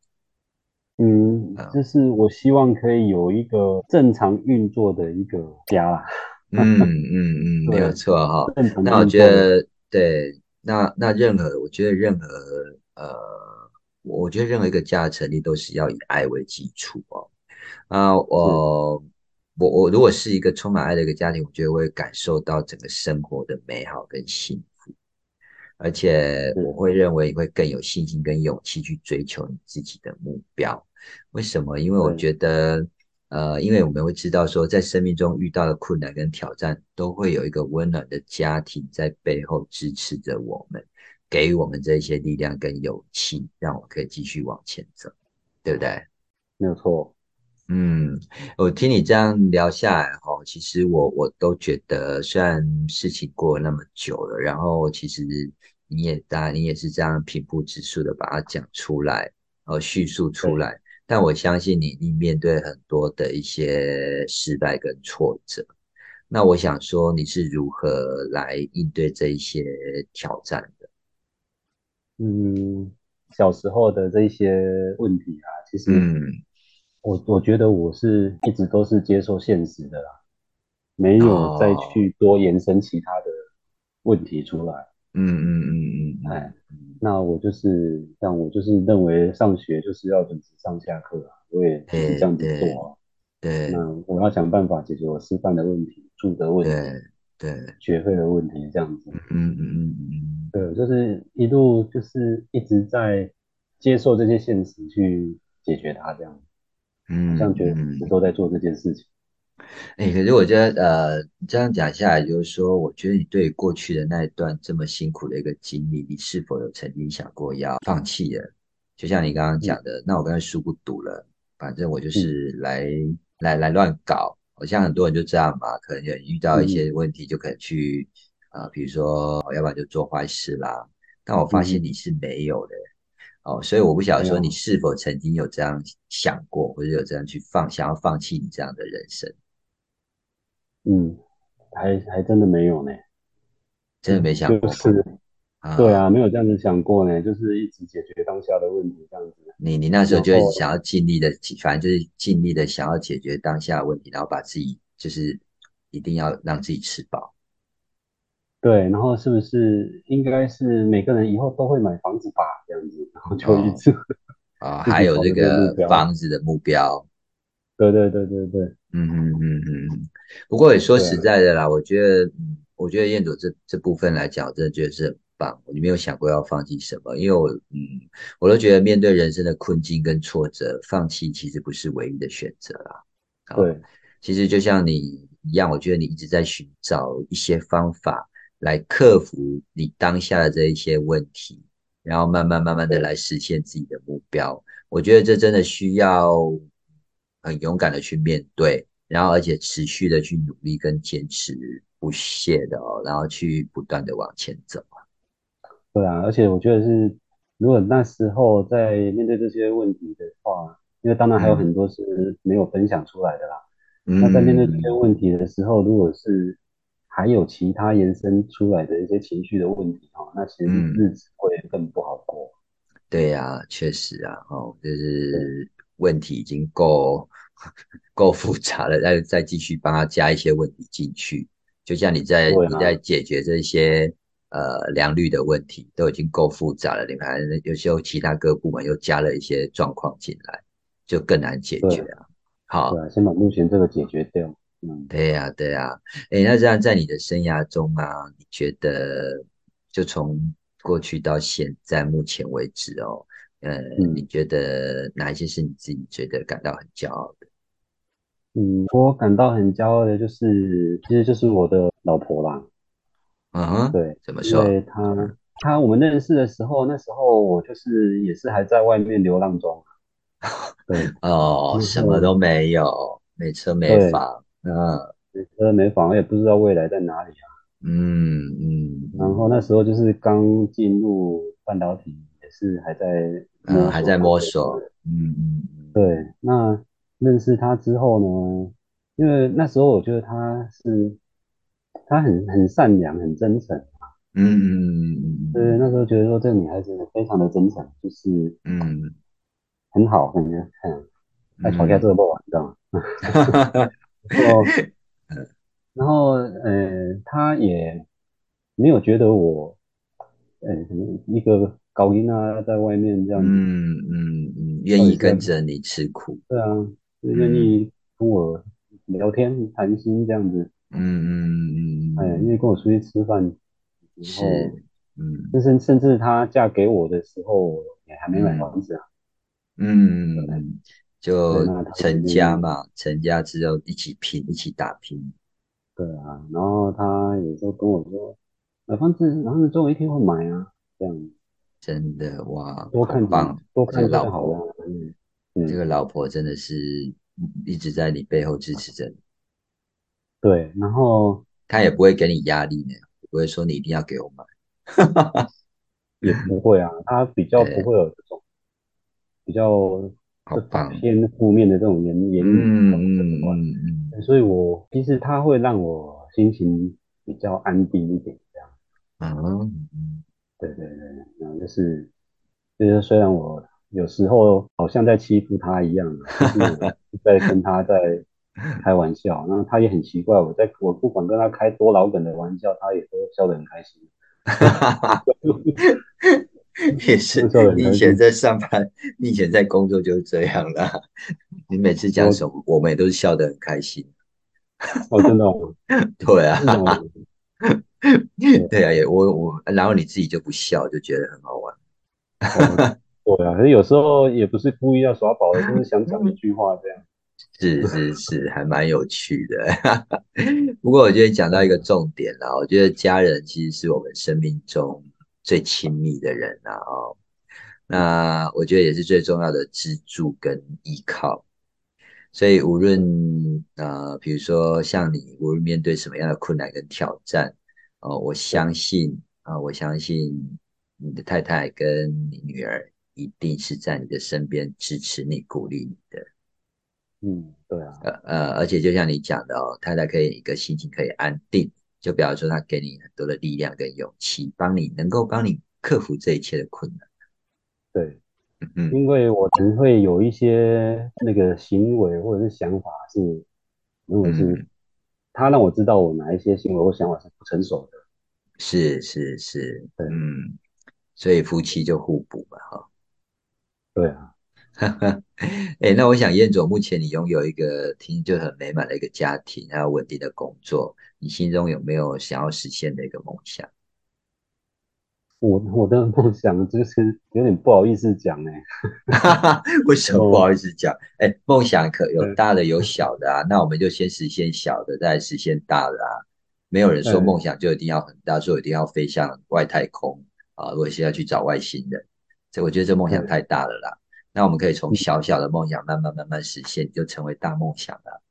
嗯，就是我希望可以有一个正常运作的一个家啦。嗯嗯嗯，没有错哈、那我觉得对，那那任何，我觉得任何呃，我觉得任何一个家的成立都是要以爱为基础哦。啊，我我我如果是一个充满爱的一个家庭，我觉得我会感受到整个生活的美好跟幸福，而且我会认为你会更有信心跟勇气去追求你自己的目标。为什么？因为我对觉得。呃，因为我们会知道说，在生命中遇到的困难跟挑战，都会有一个温暖的家庭在背后支持着我们，给予我们这些力量跟勇气，让我可以继续往前走，对不对？没有错。嗯，我听你这样聊下来哦，其实我我都觉得，虽然事情过了那么久了，然后其实你也当然你也是这样平铺直述的把它讲出来，呃，叙述出来。但我相信你一定面对很多的一些失败跟挫折。那我想说，你是如何来应对这一些挑战的？嗯，小时候的这些问题啊，其实嗯我我觉得我是一直都是接受现实的啦，没有再去多延伸其他的问题出来。嗯嗯嗯嗯，哎，那我就是像我就是认为上学就是要准时上下课啊，我也是这样子做啊。对，那我要想办法解决我吃饭的问题、住的问题、对对，学费的问题，这样子。嗯嗯嗯嗯，对，就是一路就是一直在接受这些现实去解决它，这样。嗯，好像觉得一直都在做这件事情。哎、可是我觉得，呃，这样讲下来，就是说，我觉得你对过去的那一段这么辛苦的一个经历，你是否有曾经想过要放弃了？就像你刚刚讲的，那我刚才书不读了，反正我就是来、来来乱搞。好像很多人就这样嘛，可能有遇到一些问题，就可能去啊、呃比如说，要不然就做坏事啦。但我发现你是没有的。哦，所以我不晓得说你是否曾经有这样想过，或者有这样去放，想要放弃你这样的人生。嗯，还还真的没有呢，真的没想过，就是，啊对啊，没有这样子想过呢，就是一直解决当下的问题这样子。你你那时候就想要尽力的，反正就是尽力的想要解决当下的问题，然后把自己就是一定要让自己吃饱。对，然后是不是应该是每个人以后都会买房子吧？这样子，然后就一直，啊，还有这个房子的目标。对对对对对，嗯嗯嗯嗯。不过也说实在的啦，我觉得，嗯，我觉得彦祖这这部分来讲，真的觉得是很棒。你没有想过要放弃什么，因为我，嗯，我都觉得面对人生的困境跟挫折，放弃其实不是唯一的选择啦。好对，其实就像你一样，我觉得你一直在寻找一些方法来克服你当下的这一些问题，然后慢慢慢慢的来实现自己的目标。我觉得这真的需要很勇敢的去面对，然后而且持续的去努力跟坚持不懈的哦，然后去不断的往前走。对啊，而且我觉得是如果那时候在面对这些问题的话，因为当然还有很多是没有分享出来的啦。那在面对这些问题的时候，如果是还有其他延伸出来的一些情绪的问题哈，那其实日子会更不好过。对呀，确实啊，哦，就是问题已经够 够复杂了，再再继续帮他加一些问题进去，就像你在你在解决这些呃良率的问题，都已经够复杂了，你看有时候其他各部门又加了一些状况进来，就更难解决啊。好，先把目前这个解决掉。嗯，对呀，对呀。哎，那这样在你的生涯中啊，你觉得就从过去到现在目前为止哦，呃，你觉得哪一些是你自己觉得感到很骄傲的？嗯，我感到很骄傲的就是，其实就是我的老婆啦。嗯哼，对，怎么说？因为她，她我们认识的时候，那时候我就是也是还在外面流浪中。对 哦，什么都没有，没车没房，嗯，没车没房，也不知道未来在哪里啊。嗯嗯。然后那时候就是刚进入半导体，也是还在嗯还在摸索。嗯嗯。对，那认识他之后呢，因为那时候我觉得他是他很很善良，很真诚啊。嗯嗯嗯嗯。对，那时候觉得说这个女孩子非常的真诚，就是嗯。很好，感觉嗯，来吵架这个不玩，知道吗？然后，然后，呃，她也没有觉得我，呃，一个高音啊，在外面这样子，嗯嗯嗯，愿意跟着你吃苦，对啊，愿意跟我聊天谈心这样子，嗯嗯嗯，哎，愿意跟我出去吃饭，是，嗯，甚至甚至她嫁给我的时候，也还没买房子啊。嗯，就成家嘛，成家之后一起拼，一起打拼。对啊，然后她有时候跟我说，买房子，然后总有一天会买啊，这样。真的哇，多看棒，多看老婆，嗯，这个老婆真的是一直在你背后支持着你。对，然后他也不会给你压力呢，不会说你一定要给我买。也不会啊，他比较不会有这种。比较偏负面的这种言言语，嗯嗯嗯，所以我其实它会让我心情比较安定一点，这样。嗯对对对，嗯，就是就是虽然我有时候好像在欺负他一样，就是 在跟他在开玩笑，然后他也很奇怪，我在我不管跟他开多老梗的玩笑，他也都笑得很开心。也是，你以前在上班，你以前在工作就是这样啦。你每次讲什么，我们也都是笑得很开心。哦，真的？对啊，对啊，也我我，然后你自己就不笑，就觉得很好玩。对啊，可是有时候也不是故意要耍宝的，就是想讲一句话这样。是是是，还蛮有趣的。不过我觉得讲到一个重点啦，我觉得家人其实是我们生命中。最亲密的人啊，哦，那我觉得也是最重要的支柱跟依靠。所以无论呃，比如说像你，无论面对什么样的困难跟挑战，哦，我相信啊，我相信你的太太跟你女儿一定是在你的身边支持你、鼓励你的。嗯，对啊，呃呃，而且就像你讲的哦，太太可以一个心情可以安定。就比方说，他给你很多的力量跟勇气，帮你能够帮你克服这一切的困难。对，嗯，因为我可能会有一些那个行为或者是想法是，如果是他让我知道我哪一些行为或想法是不成熟的。是是是，嗯，所以夫妻就互补嘛，哈。对啊。哎，那我想燕总，目前你拥有一个听就很美满的一个家庭，还有稳定的工作，你心中有没有想要实现的一个梦想？我我的梦想就是有点不好意思讲哎，为什么不好意思讲？哎，梦想可有大的有小的啊，那我们就先实现小的，再实现大的啊。没有人说梦想就一定要很大，说一定要飞向外太空啊，或者是要去找外星人，这我觉得这梦想太大了啦。那我们可以从小小的梦想慢慢慢慢实现，就成为大梦想了。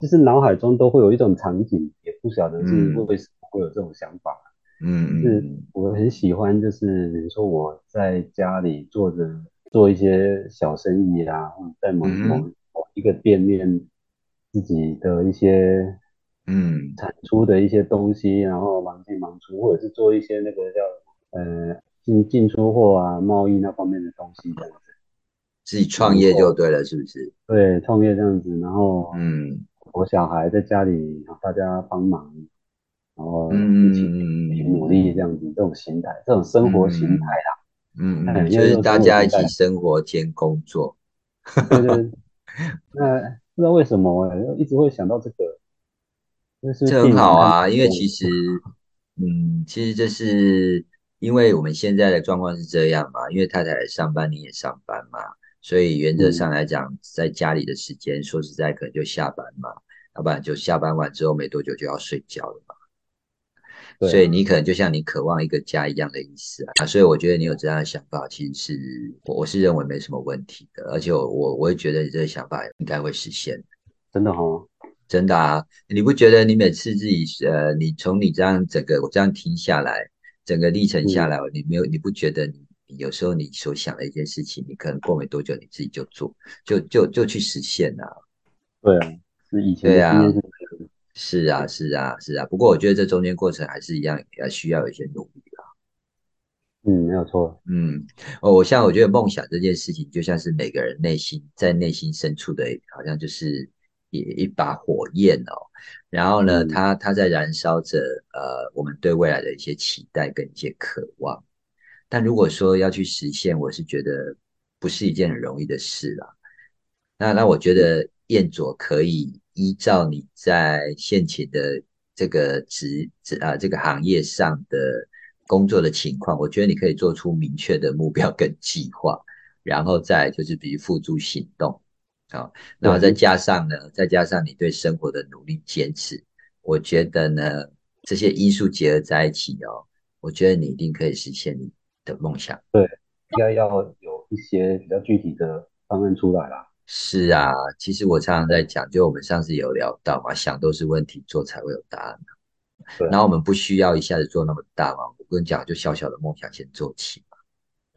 就是脑海中都会有一种场景，也不晓得是为什么会有这种想法。嗯是嗯我很喜欢，就是比如说我在家里做着做一些小生意啊，或者在某某嗯某一个店面自己的一些嗯产出的一些东西，然后忙进忙出，或者是做一些那个叫呃进进出货啊、贸易那方面的东西这样子。自己创业就对了，是不是？对，创业这样子，然后嗯我小孩在家里，大家帮忙，然后一起嗯一起努力这样子，这种心态，这种生活形态啦。嗯嗯，就是大家一起生活兼工作。对对，那不知道为什么我，一直会想到这个，就是这很好啊，因为其实，嗯，其实这是因为我们现在的状况是这样嘛，因为太太也上班，你也上班嘛，所以原则上嗯，来讲，在家里的时间，说实在可能就下班嘛，要不然就下班完之后没多久就要睡觉了嘛，所以你可能就像你渴望一个家一样的意思啊，啊所以我觉得你有这样的想法，其实是我我是认为没什么问题的，而且我我我会觉得你这个想法应该会实现。真的哦，真的啊，你不觉得你每次自己呃，你从你这样整个我这样听下来，整个历程下嗯，来，你没有你不觉得你你有时候你所想的一件事情，你可能过没多久你自己就做，就就就去实现了。对啊，是以前对啊，是啊，是啊，是啊。不过我觉得这中间过程还是一样，要需要有一些努力啦。嗯，没有错，嗯，哦，我像我觉得梦想这件事情，就像是每个人内心在内心深处的，好像就是一一把火焰哦。然后呢，嗯，它它在燃烧着呃我们对未来的一些期待跟一些渴望。但如果说要去实现，我是觉得不是一件很容易的事啦。那那我觉得燕佐可以依照你在现前的这个职职啊这个行业上的工作的情况，我觉得你可以做出明确的目标跟计划，然后再就是比如付诸行动，好，然后再，加上呢，再加上你对生活的努力坚持，我觉得呢这些因素结合在一起哦，我觉得你一定可以实现你的梦想。对，应该要有一些比较具体的方案出来啦，是啊，其实我常常在讲，就我们上次有聊到嘛，想都是问题，做才会有答案然后我们不需要一下子做那么大嘛，我跟你讲，就小小的梦想先做起嘛，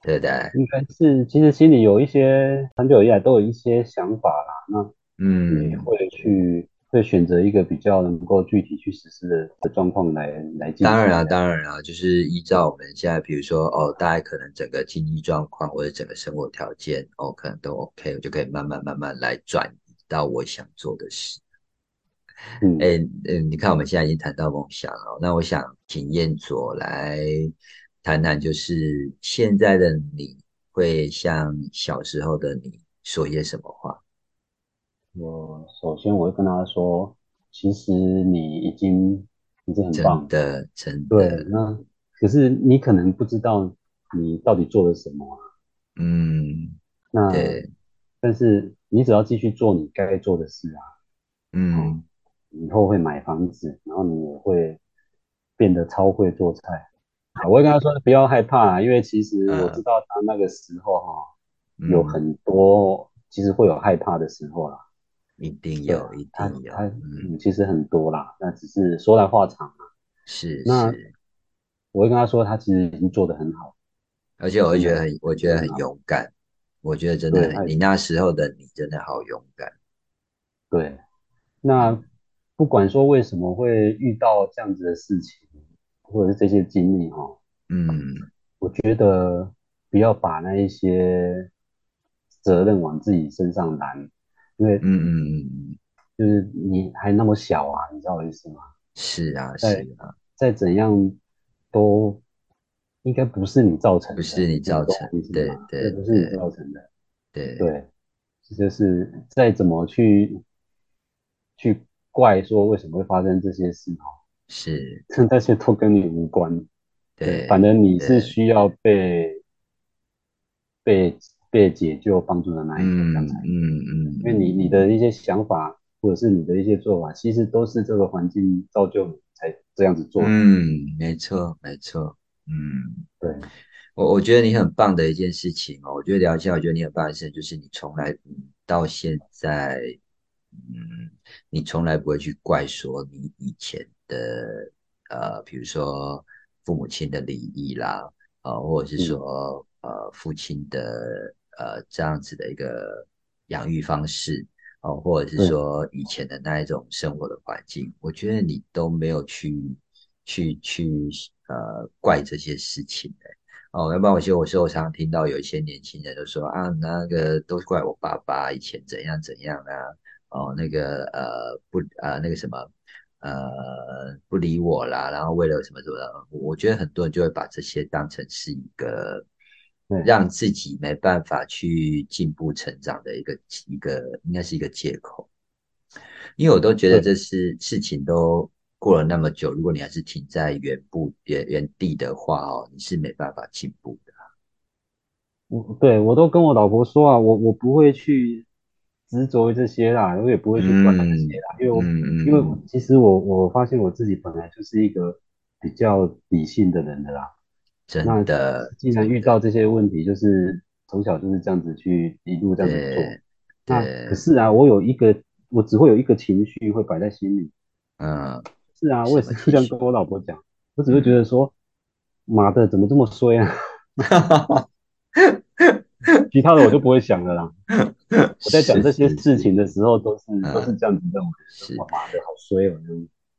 对不对？应该是其实心里有一些很久以来都有一些想法啦，那也嗯，会去会选择一个比较能够具体去实施的的状况来来进当然啦，行这样。当然啦，就是依照我们现在，比如说哦，大家可能整个经济状况或者整个生活条件哦，可能都 OK，我就可以慢慢慢慢来转移到我想做的事。嗯，哎，嗯，你看我们现在已经谈到梦想了，那我想请燕佐来谈谈，就是现在的你会向小时候的你说些什么话？我首先我会跟他说，其实你已经已经很棒，真的，真对，那可是你可能不知道你到底做了什么啊，嗯，那对，但是你只要继续做你该做的事啊，哦，嗯以后会买房子，然后你也会变得超会做菜。啊我会跟他说不要害怕啊，因为其实我知呃，道他那个时候哈、有嗯，很多其实会有害怕的时候啦。一定有，一定有，他嗯，嗯，其实很多啦，那只是说来话长啊。是那是，我会跟他说，他其实已经做得很好，而且我会觉得很，我觉得很。勇敢，我觉得真的，很，你那时候的你真的好勇敢，对，那嗯不管说为什么会遇到这样子的事情，或者是这些经历哈，嗯。我觉得不要把那一些责任往自己身上揽，因为嗯嗯嗯，就是你还那么小啊，你知道我意思吗？是啊是啊，再怎样都应该不是你造成的，不是你你造成，懂我意思对？这对不是你造成的，对，对，就是再怎么去去怪说为什么会发生这些事哦，是，那些都跟你无关，对，反正你是，需要被被被解救帮助的那一个，嗯嗯嗯因为你你的一些想法或者是你的一些做法，其实都是这个环境造就你才这样子做。的，嗯，没错没错，嗯。对，我我觉得你很棒的一件事情哦，我觉得聊一下，我觉得你很棒的事情就是你从来嗯到现在，嗯，你从来不会去怪说你以前的呃，比如说父母亲的礼仪啦，啊，或者是说呃父亲的呃这样子的一个养育方式，哦，或者是说以前的那一种生活的环境，我觉得你都没有去去去呃怪这些事情的。哦，要不然我记得我时候常常听到有一些年轻人就说啊，那个都怪我爸爸以前怎样怎样啊，哦，那个呃不呃那个什么呃不理我啦，然后为了什么什么，我觉得很多人就会把这些当成是一个让自己没办法去进步成长的一个一个应该是一个借口，因为我都觉得这是事情都。过了那么久，如果你还是停在原步原原地的话哦，你是没办法进步的。我对我都跟我老婆说啊，我我不会去执着于这些啦，我也不会去管那些啦，因为我因为其实我我发现我自己本来就是一个比较理性的人的啦。真的，既然遇到这些问题，就是从小就是这样子去一路这样子做。那可是啊，我有一个，我只会有一个情绪会摆在心里，嗯。是啊，我也是这样跟我老婆讲，我只会觉得说，妈的，怎么这么衰啊？其他的我就不会想了啦。我在讲这些事情的时候，都是都是这样子认为，是妈的好衰哦。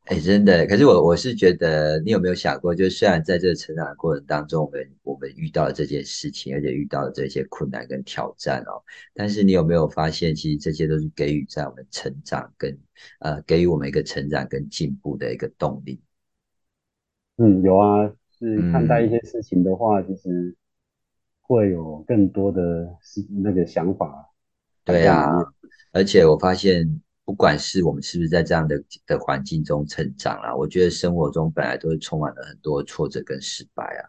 哎，真的，可是我我是觉得，你有没有想过，就是虽然在这个成长的过程当中，我们我们遇到了这件事情，而且遇到了这些困难跟挑战哦，但是你有没有发现，其实这些都是给予在我们成长跟呃，给予我们一个成长跟进步的一个动力。嗯，有啊，是看待一些事情的话，其实会有更多的是那个想法。对啊，而且我发现。不管是我们是不是在这样的的环境中成长啦，我觉得生活中本来都是充满了很多挫折跟失败啊。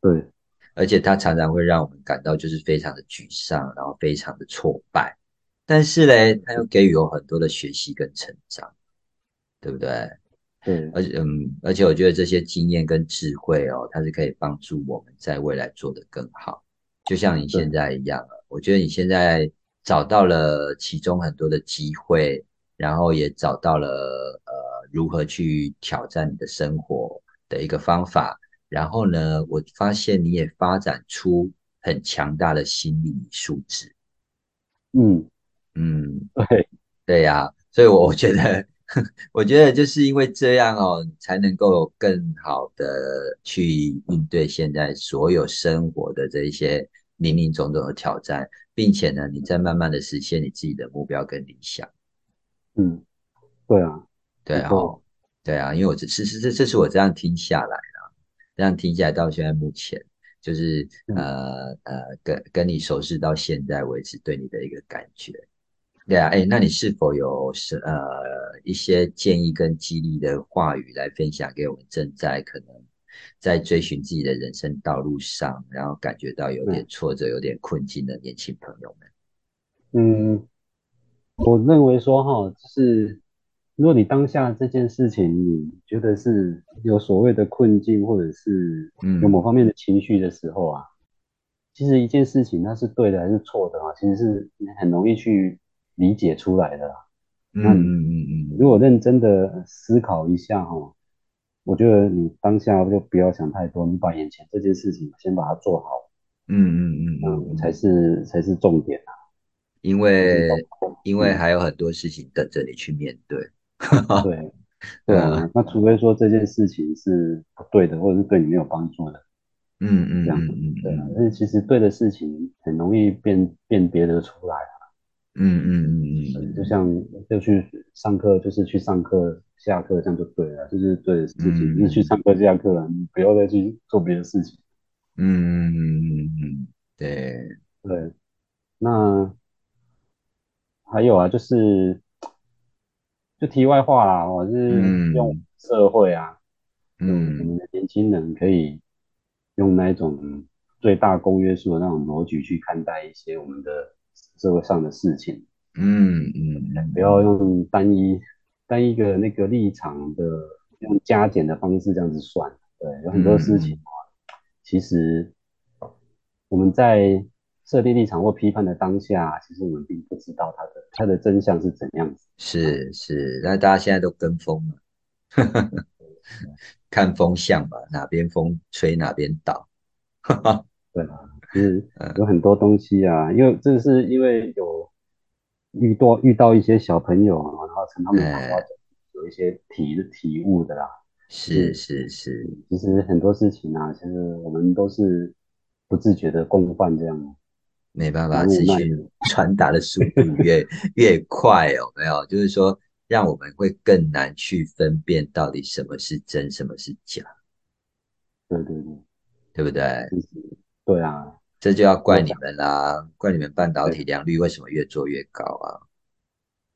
对，而且它常常会让我们感到就是非常的沮丧，然后非常的挫败。但是嘞，它又给予我很多的学习跟成长，对不对？对，而且嗯，而且我觉得这些经验跟智慧哦，它是可以帮助我们在未来做得更好。就像你现在一样我觉得你现在。找到了其中很多的机会，然后也找到了呃如何去挑战你的生活的一个方法。然后呢，我发现你也发展出很强大的心理素质。嗯 嗯，对对呀，所以我觉得，我觉得就是因为这样哦，才能够更好的去应对现在所有生活的这一些林林总总的挑战。并且呢，你在慢慢的实现你自己的目标跟理想。嗯，对啊，对啊，对啊，因为我这是是这这是我这样听下来啊，这样听起来到现在目前就是呃呃跟跟你熟识到现在为止对你的一个感觉。对啊，哎，那你是否有是呃一些建议跟激励的话语来分享给我们正在可能？在追寻自己的人生道路上，然后感觉到有点挫折、有点困境的年轻朋友们，嗯，我认为说哈，就是如果你当下这件事情你觉得是有所谓的困境，或者是有某方面的情绪的时候啊，其实一件事情它是对的还是错的啊，其实是很容易去理解出来的。嗯嗯嗯嗯，如果认真的思考一下哈。我觉得你当下就不要想太多，你把眼前这件事情先把它做好，嗯嗯嗯嗯，才是才是重点啊。因为因为还有很多事情等着你去面对。对对啊，那除非说这件事情是不对的，或者是对你没有帮助的，嗯嗯，这样对啊。但是其实对的事情很容易辨辨别得出来啊。嗯嗯嗯嗯，就像就去上课，就是去上课。下课这样就对了，就是对的事情，就是去上课下课了，你不要再去做别的事情。嗯，对对。那还有啊，就是就题外话啦，我是用社会啊，嗯，我们的年轻人可以用那种最大公约数的那种逻辑去看待一些我们的社会上的事情。嗯嗯，不要用单一。单一个那个立场的用加减的方式这样子算，对，有很多事情啊，其实我们在设定立场或批判的当下，其实我们并不知道它的它的真相是怎样子。是是，那大家现在都跟风了，看风向吧，哪边风吹哪边倒。对啊，就是有很多东西啊，因为这是因为有遇到遇到一些小朋友啊，然后从他们谈话中有一些体体悟的啦。是是是，其实很多事情啊，其实我们都是不自觉的共犯这样。没办法，资讯传达的速度越 越快，哦没有？就是说，让我们会更难去分辨到底什么是真，什么是假。对对对，对不对？对啊，这就要怪你们啦，怪你们半导体良率为什么越做越高啊？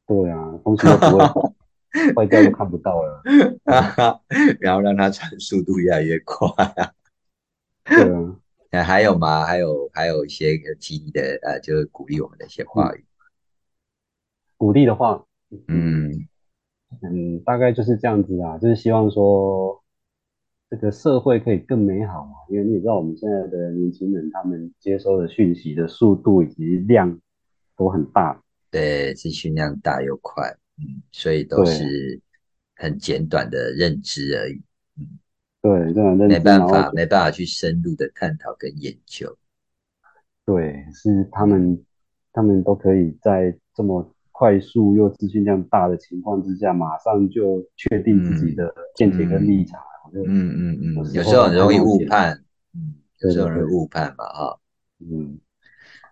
对啊，东西都不会坏掉都看不到了，然后让它传速度越来越快啊。对啊。还有吗？还有还有一些激励的呃，就是鼓励我们的一些话语。鼓励的话，嗯嗯，大概就是这样子啊，就是希望说这个社会可以更美好嘛。因为你也知道，我们现在的年轻人，他们接收的讯息的速度以及量都很大，对，资讯量大又快，嗯，所以都是很简短的认知而已，嗯。对，这样没办法，没办法去深入的探讨跟研究。对，是他们，他们都可以在这么快速又资讯量大的情况之下，马上就确定自己的见解跟立场。嗯嗯嗯，有时候很容易误判，嗯，有时候容易误判嘛，哈，嗯，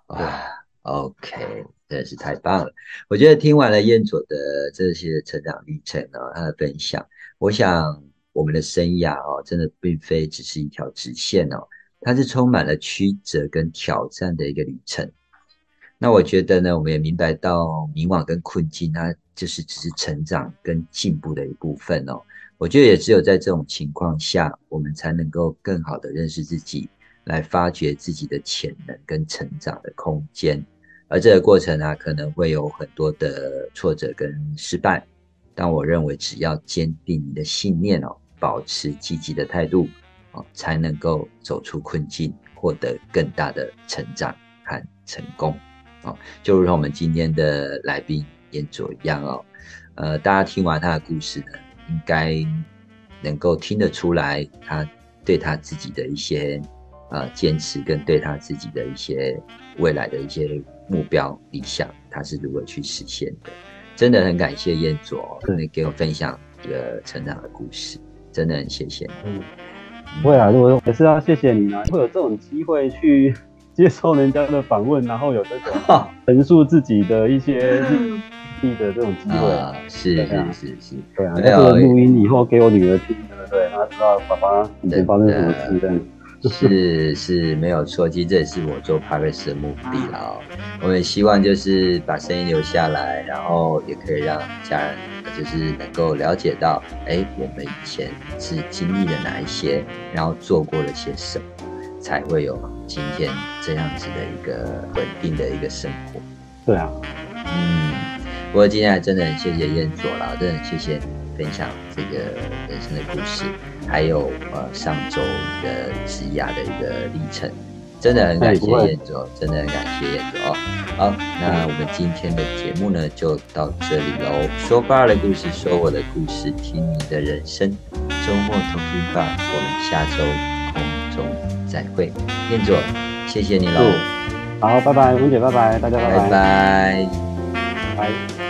哇，OK，真的是太棒了。我觉得听完了燕佐的这些成长历程呢，他的分享，我想。我们的生涯哦，真的并非只是一条直线哦，它是充满了曲折跟挑战的一个旅程。那我觉得呢，我们也明白到迷惘跟困境，它就是只是成长跟进步的一部分哦。我觉得也只有在这种情况下，我们才能够更好的认识自己，来发掘自己的潜能跟成长的空间。而这个过程啊，可能会有很多的挫折跟失败，但我认为只要坚定你的信念哦。保持积极的态度，哦，才能够走出困境，获得更大的成长和成功，哦，就如同我们今天的来宾燕佐一样哦，呃，大家听完他的故事呢，应该能够听得出来，他对他自己的一些呃坚持，跟对他自己的一些未来的一些目标理想，他是如何去实现的。真的很感谢燕卓，可能给我分享一个成长的故事。真的很谢谢你。嗯，不会啊，我也是要谢谢你呢。会有这种机会去 接受人家的访问，然后有这种陈述自己的一些历的这种机会啊，是是是是，对啊。这个录音以后给我女儿听，对不对？她知道爸爸以前发生什么事，这样。是是没有错，其实这也是我做 p a r s 的目的啦。哦，我们希望就是把声音留下来，然后也可以让家人就是能够了解到，哎，我们以前是经历了哪一些，然后做过了些什么，才会有今天这样子的一个稳定的一个生活。对啊，嗯，不过今天还真的很谢谢燕佐啦，真的很谢谢你分享这个人生的故事。还有呃上周的职涯的一个历程，真的很感谢燕卓，真的很感谢燕卓哦。好，那我们今天的节目呢就到这里喽。说爸的故事，说我的故事，听你的人生。周末同听吧，我们下周空中再会。燕卓，谢谢你喽。好，拜拜，吴姐，拜拜，大家拜拜。拜拜。拜。